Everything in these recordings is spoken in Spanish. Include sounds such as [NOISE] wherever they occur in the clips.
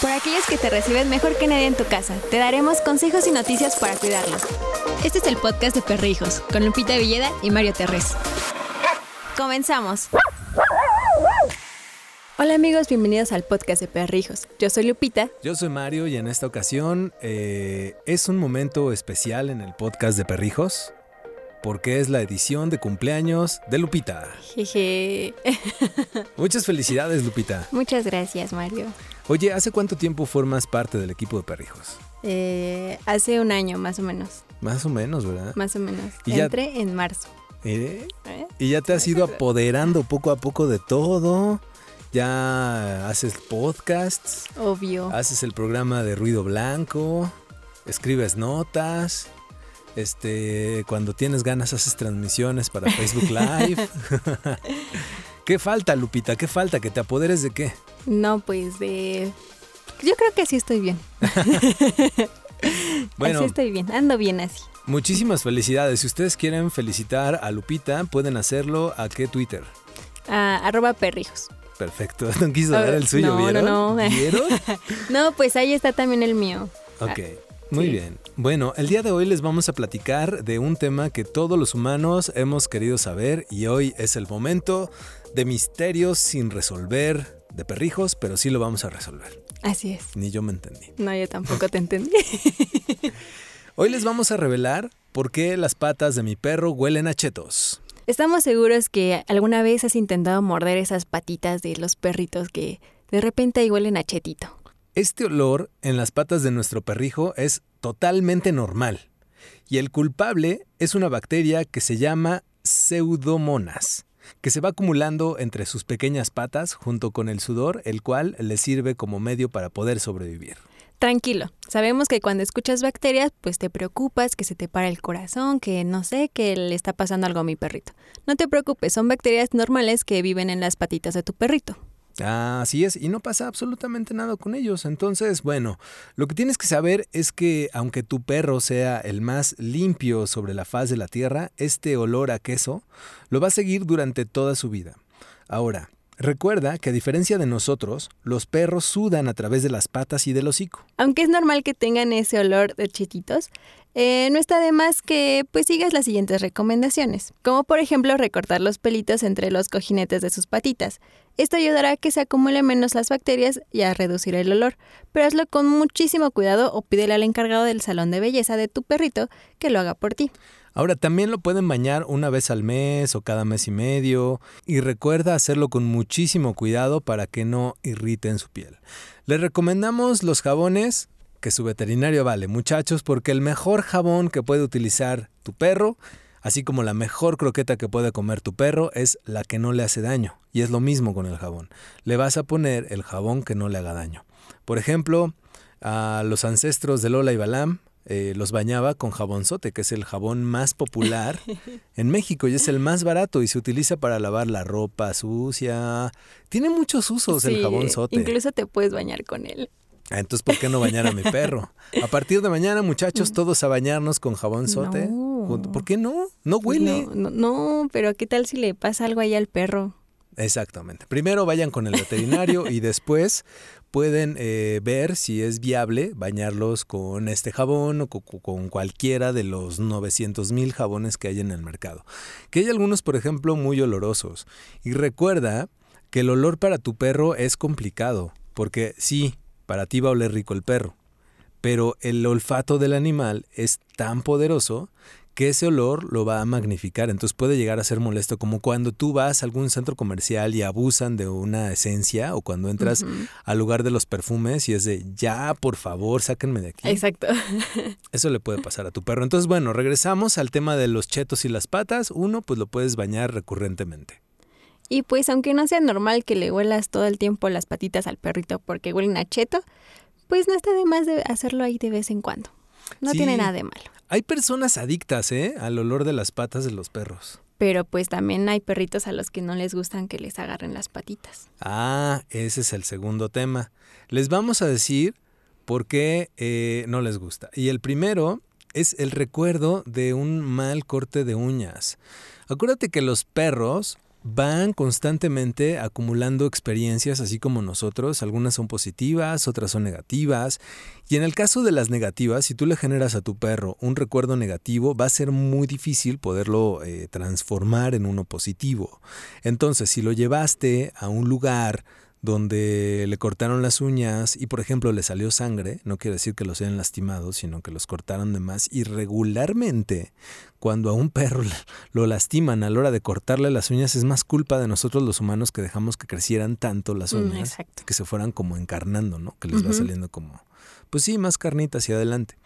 Por aquellos que te reciben mejor que nadie en tu casa, te daremos consejos y noticias para cuidarlos. Este es el podcast de Perrijos, con Lupita Villeda y Mario Terrés. Comenzamos. Hola amigos, bienvenidos al podcast de Perrijos. Yo soy Lupita. Yo soy Mario y en esta ocasión eh, es un momento especial en el podcast de Perrijos porque es la edición de cumpleaños de Lupita. Jeje. [LAUGHS] Muchas felicidades, Lupita. Muchas gracias, Mario. Oye, ¿hace cuánto tiempo formas parte del equipo de Perrijos? Eh, hace un año, más o menos. Más o menos, ¿verdad? Más o menos. Y ya- Entré en marzo. ¿Eh? ¿Eh? Y ya te has ido apoderando poco a poco de todo. Ya haces podcasts, Obvio. haces el programa de ruido blanco, escribes notas. Este, cuando tienes ganas haces transmisiones para Facebook [LAUGHS] Live. [LAUGHS] ¿Qué falta, Lupita? ¿Qué falta? ¿Que te apoderes de qué? No, pues de... Yo creo que así estoy bien. [LAUGHS] Bueno, Así estoy bien. Ando bien así. muchísimas felicidades. Si ustedes quieren felicitar a Lupita, pueden hacerlo a qué Twitter. Ah, arroba perrijos. Perfecto. [LAUGHS] No quiso dar el Ah, suyo, no, no, no. ¿Vieron? [LAUGHS] No, pues ahí está también el mío. Ok, muy sí. bien. Bueno, el día de hoy les vamos a platicar de un tema que todos los humanos hemos querido saber y hoy es el momento de misterios sin resolver de perrijos, pero sí lo vamos a resolver. Así es. Ni yo me entendí. No, yo tampoco te entendí. [LAUGHS] Hoy les vamos a revelar por qué las patas de mi perro huelen a chetos. Estamos seguros que alguna vez has intentado morder esas patitas de los perritos que de repente ahí huelen a chetito. Este olor en las patas de nuestro perrijo es totalmente normal. Y el culpable es una bacteria que se llama pseudomonas, que se va acumulando entre sus pequeñas patas junto con el sudor, el cual le sirve como medio para poder sobrevivir. Tranquilo, sabemos que cuando escuchas bacterias, pues te preocupas, que se te para el corazón, que no sé, que le está pasando algo a mi perrito. No te preocupes, son bacterias normales que viven en las patitas de tu perrito. Así es, y no pasa absolutamente nada con ellos. Entonces, bueno, lo que tienes que saber es que aunque tu perro sea el más limpio sobre la faz de la tierra, este olor a queso lo va a seguir durante toda su vida. Ahora, recuerda que a diferencia de nosotros, los perros sudan a través de las patas y del hocico. Aunque es normal que tengan ese olor de chetitos, eh, no está de más que pues sigas las siguientes recomendaciones, como por ejemplo recortar los pelitos entre los cojinetes de sus patitas. Esto ayudará a que se acumulen menos las bacterias y a reducir el olor, pero hazlo con muchísimo cuidado o pídele al encargado del salón de belleza de tu perrito que lo haga por ti. Ahora también lo pueden bañar una vez al mes o cada mes y medio y recuerda hacerlo con muchísimo cuidado para que no irriten su piel. Les recomendamos los jabones que su veterinario vale, muchachos, porque el mejor jabón que puede utilizar tu perro, así como la mejor croqueta que puede comer tu perro, es la que no le hace daño. Y es lo mismo con el jabón. Le vas a poner el jabón que no le haga daño. Por ejemplo, a los ancestros de Lola y Balam eh, los bañaba con jabonzote, que es el jabón más popular [LAUGHS] en México y es el más barato y se utiliza para lavar la ropa sucia. Tiene muchos usos el Sí, jabonzote. Incluso te puedes bañar con él. Entonces, ¿por qué no bañar a mi perro? A partir de mañana, muchachos, todos a bañarnos con. No. Junto- ¿Por qué no? No huele. No, no, no, pero ¿qué tal si le pasa algo ahí al perro? Exactamente. Primero vayan con el veterinario y después pueden eh, ver si es viable bañarlos con este jabón o co- co- con cualquiera de los 900 mil jabones que hay en el mercado. Que hay algunos, por ejemplo, muy olorosos. Y recuerda que el olor para tu perro es complicado, porque sí, para ti va a oler rico el perro, pero el olfato del animal es tan poderoso que ese olor lo va a magnificar, entonces puede llegar a ser molesto, como cuando tú vas a algún centro comercial y abusan de una esencia o cuando entras al lugar de los perfumes y es de, ya, por favor, sáquenme de aquí. Exacto. [LAUGHS] Eso le puede pasar a tu perro. Entonces, bueno, regresamos al tema de los chetos y las patas. Uno, pues lo puedes bañar recurrentemente. Y pues aunque no sea normal que le huelas todo el tiempo las patitas al perrito porque huelen a cheto, pues no está de más de hacerlo ahí de vez en cuando. No Sí. tiene nada de malo. Hay personas adictas, ¿eh? Al olor de las patas de los perros. Pero pues también hay perritos a los que no les gustan que les agarren las patitas. Ah, ese es el segundo tema. Les vamos a decir por qué eh, no les gusta. Y el primero es el recuerdo de un mal corte de uñas. Acuérdate que los perros van constantemente acumulando experiencias así como nosotros, algunas son positivas, otras son negativas, y en el caso de las negativas, si tú le generas a tu perro un recuerdo negativo, va a ser muy difícil poderlo eh, transformar en uno positivo. Entonces, si lo llevaste a un lugar donde le cortaron las uñas y por ejemplo le salió sangre, no quiere decir que los hayan lastimado, sino que los cortaron de más. Y regularmente cuando a un perro [LAUGHS] lo lastiman a la hora de cortarle las uñas es más culpa de nosotros los humanos que dejamos que crecieran tanto las mm, uñas, que se fueran como encarnando, ¿no? Que les va saliendo como pues sí, más carnita hacia adelante.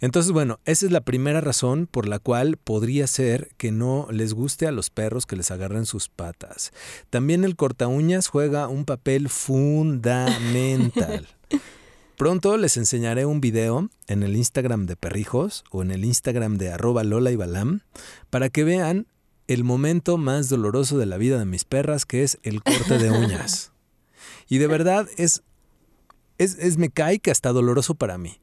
Entonces, bueno, esa es la primera razón por la cual podría ser que no les guste a los perros que les agarren sus patas. También el corta uñas juega un papel fundamental. [LAUGHS] Pronto les enseñaré un video en el Instagram de Perrijos o en el Instagram de arroba Lola y Balam para que vean el momento más doloroso de la vida de mis perras, que es el corte de uñas. [LAUGHS] Y de verdad es es, es me cae que hasta doloroso para mí.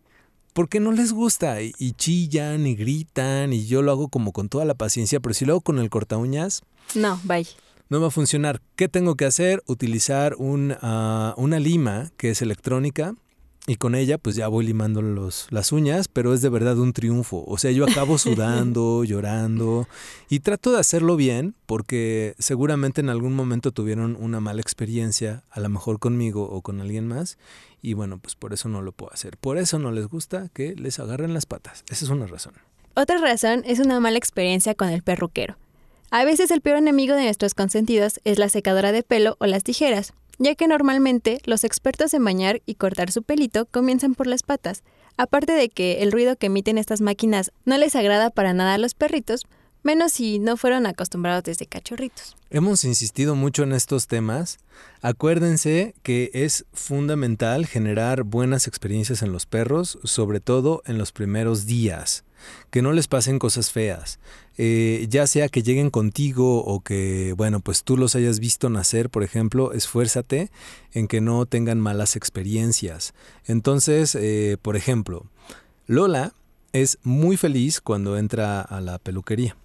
Porque no les gusta y, chillan y gritan y yo lo hago como con toda la paciencia, pero si lo hago con el corta uñas... No, bye. No va a funcionar. ¿Qué tengo que hacer? Utilizar un, ah, una lima que es electrónica y con ella pues ya voy limando los, las uñas, pero es de verdad un triunfo. O sea, yo acabo [LAUGHS] sudando, llorando y trato de hacerlo bien porque seguramente en algún momento tuvieron una mala experiencia, a lo mejor conmigo o con alguien más. Y bueno, pues por eso no lo puedo hacer. Por eso no les gusta que les agarren las patas. Esa es una razón. Otra razón es una mala experiencia con el perruquero. A veces el peor enemigo de nuestros consentidos es la secadora de pelo o las tijeras ya que normalmente los expertos en bañar y cortar su pelito comienzan por las patas. Aparte de que el ruido que emiten estas máquinas no les agrada para nada a los perritos, menos si no fueron acostumbrados desde cachorritos. Hemos insistido mucho en estos temas. Acuérdense que es fundamental generar buenas experiencias en los perros, sobre todo en los primeros días que no les pasen cosas feas. Eh, ya sea que lleguen contigo o que, bueno, pues tú los hayas visto nacer, por ejemplo, esfuérzate en que no tengan malas experiencias. Entonces, eh, por ejemplo, Lola es muy feliz cuando entra a la peluquería.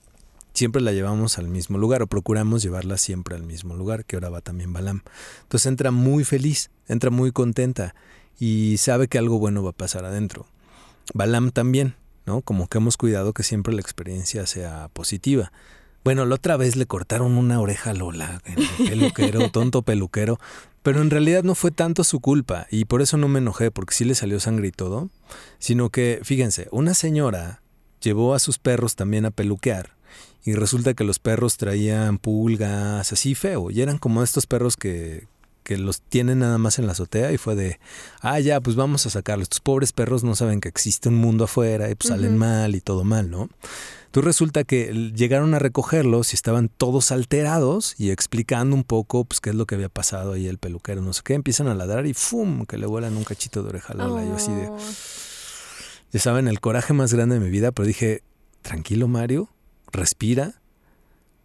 Siempre la llevamos al mismo lugar o procuramos llevarla siempre al mismo lugar, que ahora va también Balam. Entonces entra muy feliz, entra muy contenta y sabe que algo bueno va a pasar adentro. Balam también. ¿No? Como que hemos cuidado que siempre la experiencia sea positiva. Bueno, la otra vez le cortaron una oreja a Lola, el [LAUGHS] peluquero, tonto peluquero, pero en realidad no fue tanto su culpa y por eso no me enojé, porque sí le salió sangre y todo, sino que, fíjense, una señora llevó a sus perros también a peluquear y resulta que los perros traían pulgas así feo y eran como estos perros que, que los tienen nada más en la azotea y fue de, ah, ya, pues vamos a sacarlos. Estos pobres perros no saben que existe un mundo afuera y pues salen mal y todo mal, ¿no? Entonces resulta que llegaron a recogerlos y estaban todos alterados y explicando un poco pues qué es lo que había pasado ahí el peluquero, no sé qué, empiezan a ladrar y ¡fum! que le vuelan un cachito de oreja a la Yo así de... Oh. Ya saben, el coraje más grande de mi vida, pero dije, tranquilo Mario, respira,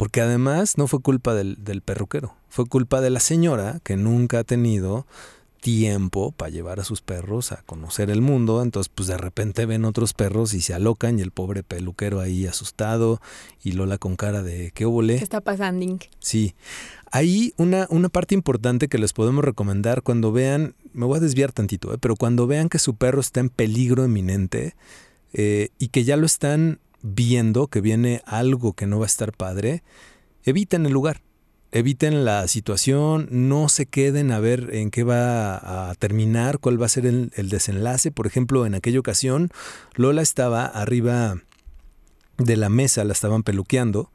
porque además no fue culpa del, perruquero, fue culpa de la señora que nunca ha tenido tiempo para llevar a sus perros a conocer el mundo, entonces pues de repente ven otros perros y se alocan y el pobre peluquero ahí asustado y Lola con cara de ¿qué obole? ¿Qué está pasando? Sí. Ahí una, una parte importante que les podemos recomendar cuando vean, me voy a desviar tantito, ¿eh? pero cuando vean que su perro está en peligro eminente eh, y que ya lo están viendo que viene algo que no va a estar padre, eviten el lugar, eviten la situación, no se queden a ver en qué va a terminar, cuál va a ser el, desenlace. Por ejemplo, en aquella ocasión, Lola estaba arriba de la mesa, la estaban peluqueando,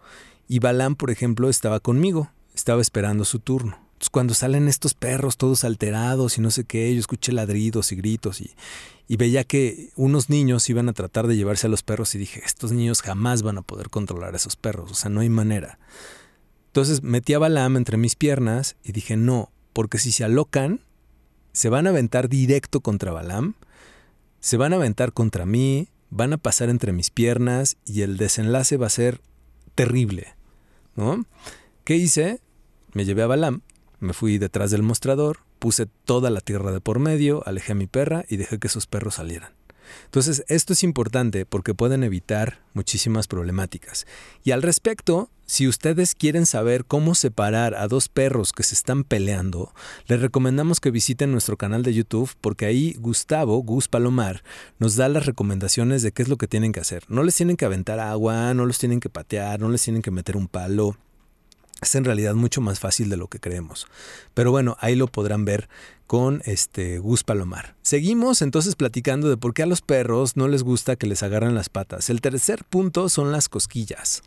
y Balán, por ejemplo, estaba conmigo, estaba esperando su turno. Entonces, cuando salen estos perros todos alterados y no sé qué, yo escuché ladridos y gritos y, y veía que unos niños iban a tratar de llevarse a los perros y dije, estos niños jamás van a poder controlar a esos perros, o sea, no hay manera. Entonces metí a Balam entre mis piernas y dije, no, porque si se alocan, se van a aventar directo contra Balam, se van a aventar contra mí, van a pasar entre mis piernas y el desenlace va a ser terrible, ¿no? ¿Qué hice? Me llevé a Balam, me fui detrás del mostrador, puse toda la tierra de por medio, alejé a mi perra y dejé que sus perros salieran. Entonces, esto es importante porque pueden evitar muchísimas problemáticas. Y al respecto, si ustedes quieren saber cómo separar a dos perros que se están peleando, les recomendamos que visiten nuestro canal de YouTube porque ahí Gustavo, Gus Palomar, nos da las recomendaciones de qué es lo que tienen que hacer. No les tienen que aventar agua, no los tienen que patear, no les tienen que meter un palo es en realidad mucho más fácil de lo que creemos. Pero bueno, ahí lo podrán ver con este Gus Palomar. Seguimos entonces platicando de por qué a los perros no les gusta que les agarren las patas. El tercer punto son las cosquillas.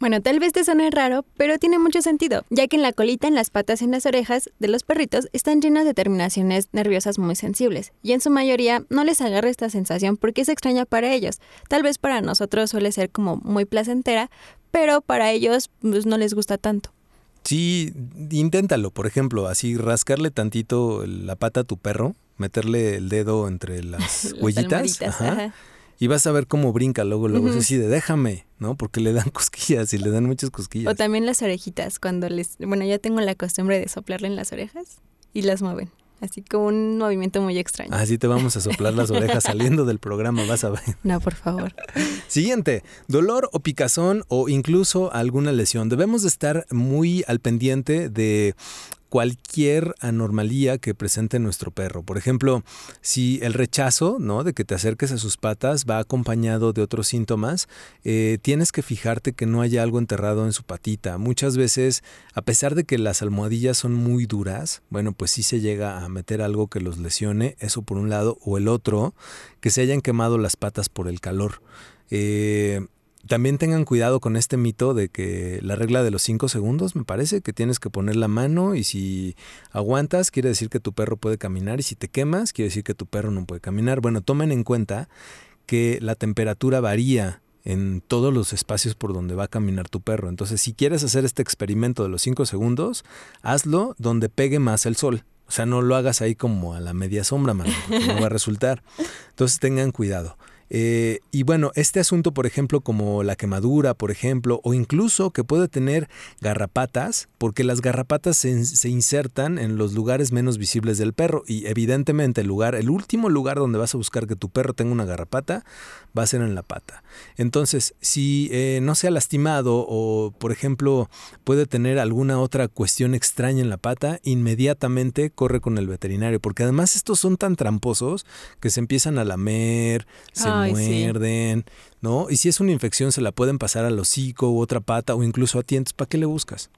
Bueno, tal vez te suene raro, pero tiene mucho sentido, ya que en la colita, en las patas y en las orejas de los perritos están llenas de terminaciones nerviosas muy sensibles, y en su mayoría no les agarra esta sensación porque es extraña para ellos. Tal vez para nosotros suele ser como muy placentera, pero para ellos pues, no les gusta tanto. Sí, inténtalo, por ejemplo, así rascarle tantito la pata a tu perro, meterle el dedo entre las, [LAUGHS] huellitas. Y vas a ver cómo brinca luego, luego. Así de déjame, ¿no? Porque le dan [LAUGHS] cosquillas y le dan muchas cosquillas. O también las orejitas, cuando les. Bueno, ya tengo la costumbre de soplarle en las orejas y las mueven. Así como un movimiento muy extraño. Así te vamos a soplar las orejas [LAUGHS] saliendo del programa, vas a ver. No, por favor. [LAUGHS] Siguiente, dolor o picazón o incluso alguna lesión. Debemos de estar muy al pendiente de cualquier anormalía que presente nuestro perro. Por ejemplo, si el rechazo, ¿no? De que te acerques a sus patas va acompañado de otros síntomas, eh, tienes que fijarte que no haya algo enterrado en su patita. Muchas veces, a pesar de que las almohadillas son muy duras, bueno, pues sí se llega a meter algo que los lesione, eso por un lado, o el otro, que se hayan quemado las patas por el calor. Eh, también tengan cuidado con este mito de que la regla de los 5 segundos, me parece, que tienes que poner la mano y si aguantas quiere decir que tu perro puede caminar y si te quemas quiere decir que tu perro no puede caminar. Bueno, tomen en cuenta que la temperatura varía en todos los espacios por donde va a caminar tu perro. Entonces, si quieres hacer este experimento de los 5 segundos, hazlo donde pegue más el sol. O sea, no lo hagas ahí como a la media sombra, mano, porque no va a resultar. Entonces, tengan cuidado. Eh, y bueno, este asunto, por ejemplo, como la quemadura, por ejemplo, o incluso que puede tener garrapatas, porque las garrapatas se, insertan en los lugares menos visibles del perro y evidentemente el lugar, el último lugar donde vas a buscar que tu perro tenga una garrapata va a ser en la pata. Entonces, si eh, no se ha lastimado o, por ejemplo, puede tener alguna otra cuestión extraña en la pata, inmediatamente corre con el veterinario, porque además estos son tan tramposos que se empiezan a lamer, se muerden, ¿no? Y si es una infección se la pueden pasar al hocico u otra pata o incluso a ti, ¿para qué le buscas?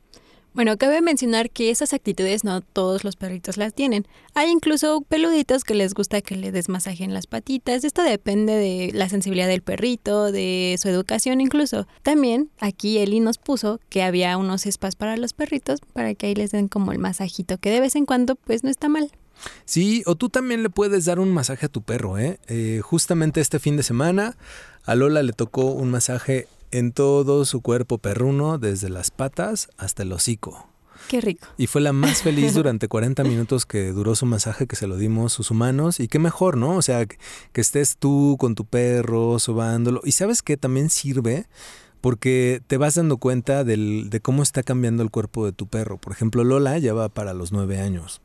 Bueno, cabe mencionar que esas actitudes no todos los perritos las tienen. Hay incluso peluditos que les gusta que le desmasajen las patitas. Esto depende de la sensibilidad del perrito, de su educación incluso. También aquí Eli nos puso que había unos spas para los perritos para que ahí les den como el masajito, que de vez en cuando pues no está mal. Sí, o tú también le puedes dar un masaje a tu perro, ¿eh? ¿eh? Justamente este fin de semana a Lola le tocó un masaje en todo su cuerpo perruno, desde las patas hasta el hocico. Qué rico. Y fue la más feliz [LAUGHS] durante 40 minutos que duró su masaje que se lo dimos sus humanos. Y qué mejor, ¿no? O sea, que, estés tú con tu perro, sobándolo. Y sabes que también sirve porque te vas dando cuenta de cómo está cambiando el cuerpo de tu perro. Por ejemplo, Lola ya va para los nueve años.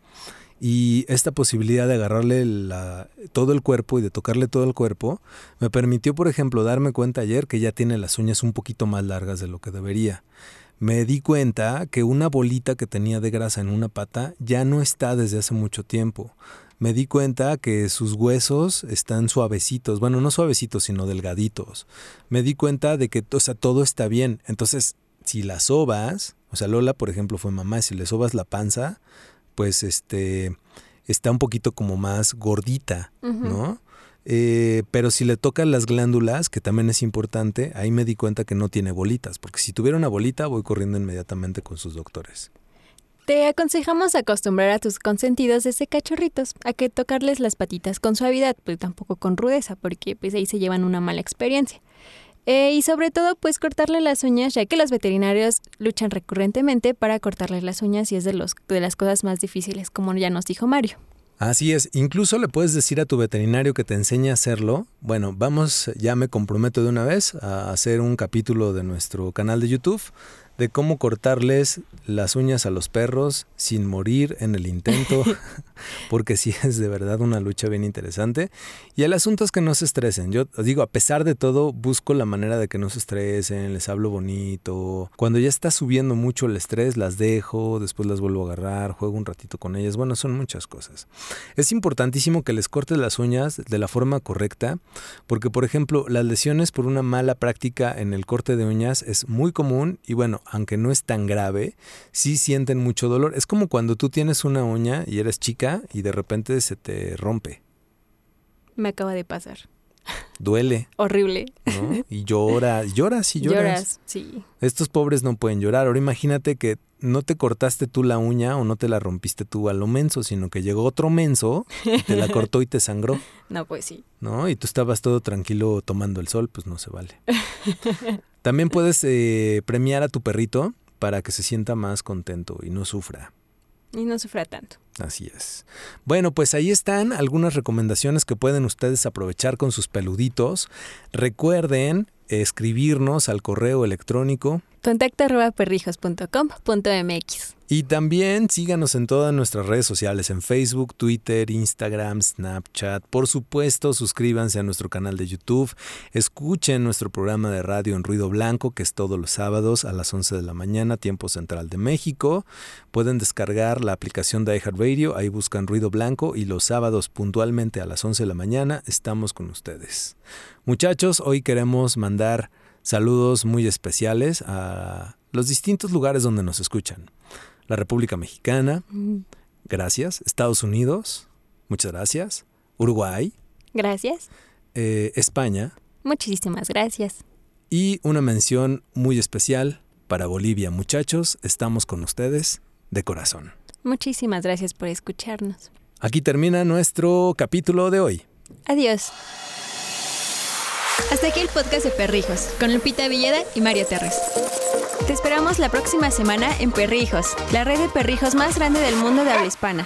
Y esta posibilidad de agarrarle todo el cuerpo y de tocarle todo el cuerpo me permitió, por ejemplo, darme cuenta ayer que ya tiene las uñas un poquito más largas de lo que debería. Me di cuenta que una bolita que tenía de grasa en una pata ya no está desde hace mucho tiempo. Me di cuenta que sus huesos están suavecitos, bueno, no suavecitos, sino delgaditos. Me di cuenta de que o sea, todo está bien. Entonces, si la sobas, o sea, Lola, por ejemplo, fue mamá, si le sobas la panza, pues este está un poquito como más gordita, ¿no? Eh, pero si le tocan las glándulas, que también es importante, ahí me di cuenta que no tiene bolitas, porque si tuviera una bolita voy corriendo inmediatamente con sus doctores. Te aconsejamos acostumbrar a tus consentidos desde cachorritos a que tocarles las patitas con suavidad, pues tampoco con rudeza, porque pues ahí se llevan una mala experiencia. Eh, y sobre todo, pues cortarle las uñas, ya que los veterinarios luchan recurrentemente para cortarle las uñas y es de, los, de las cosas más difíciles, como ya nos dijo Mario. Así es, incluso le puedes decir a tu veterinario que te enseñe a hacerlo. Bueno, vamos, ya me comprometo de una vez a hacer un capítulo de nuestro canal de YouTube de cómo cortarles las uñas a los perros sin morir en el intento, [LAUGHS] porque sí es de verdad una lucha bien interesante. Y el asunto es que no se estresen. Yo digo, a pesar de todo, busco la manera de que no se estresen, les hablo bonito. Cuando ya está subiendo mucho el estrés, las dejo, después las vuelvo a agarrar, juego un ratito con ellas. Bueno, son muchas cosas. Es importantísimo que les cortes las uñas de la forma correcta, porque por ejemplo, las lesiones por una mala práctica en el corte de uñas es muy común y bueno, aunque no es tan grave, sí sienten mucho dolor. Es como cuando tú tienes una uña y eres chica y de repente se te rompe. Me acaba de pasar. Duele. Horrible. ¿no? Y lloras, lloras y lloras. Lloras, sí. Estos pobres no pueden llorar. Ahora imagínate que no te cortaste tú la uña o no te la rompiste tú a lo menso, sino que llegó otro menso y te la [LAUGHS] cortó y te sangró. No, pues sí. ¿No? Y tú estabas todo tranquilo tomando el sol, pues no se vale. También puedes eh, premiar a tu perrito para que se sienta más contento y no sufra. Y no sufra tanto. Así es. Bueno, pues ahí están algunas recomendaciones que pueden ustedes aprovechar con sus peluditos. Recuerden escribirnos al correo electrónico contacto perrijos.com.mx. Y también síganos en todas nuestras redes sociales, en Facebook, Twitter, Instagram, Snapchat. Por supuesto, suscríbanse a nuestro canal de YouTube. Escuchen nuestro programa de radio en Ruido Blanco, que es todos los sábados a las 11 de la mañana, tiempo central de México. Pueden descargar la aplicación de iHeartRadio, ahí buscan Ruido Blanco y los sábados puntualmente a las 11 de la mañana estamos con ustedes. Muchachos, hoy queremos mandar saludos muy especiales a los distintos lugares donde nos escuchan. La República Mexicana, mm. gracias. Estados Unidos, muchas gracias. Uruguay. Gracias. Eh, España. Muchísimas gracias. Y una mención muy especial para Bolivia. Muchachos, estamos con ustedes de corazón. Muchísimas gracias por escucharnos. Aquí termina nuestro capítulo de hoy. Adiós. Hasta aquí el podcast de Perrijos, con Lupita Villeda y Mario Terres. Te esperamos la próxima semana en Perrijos, la red de perrijos más grande del mundo de habla hispana.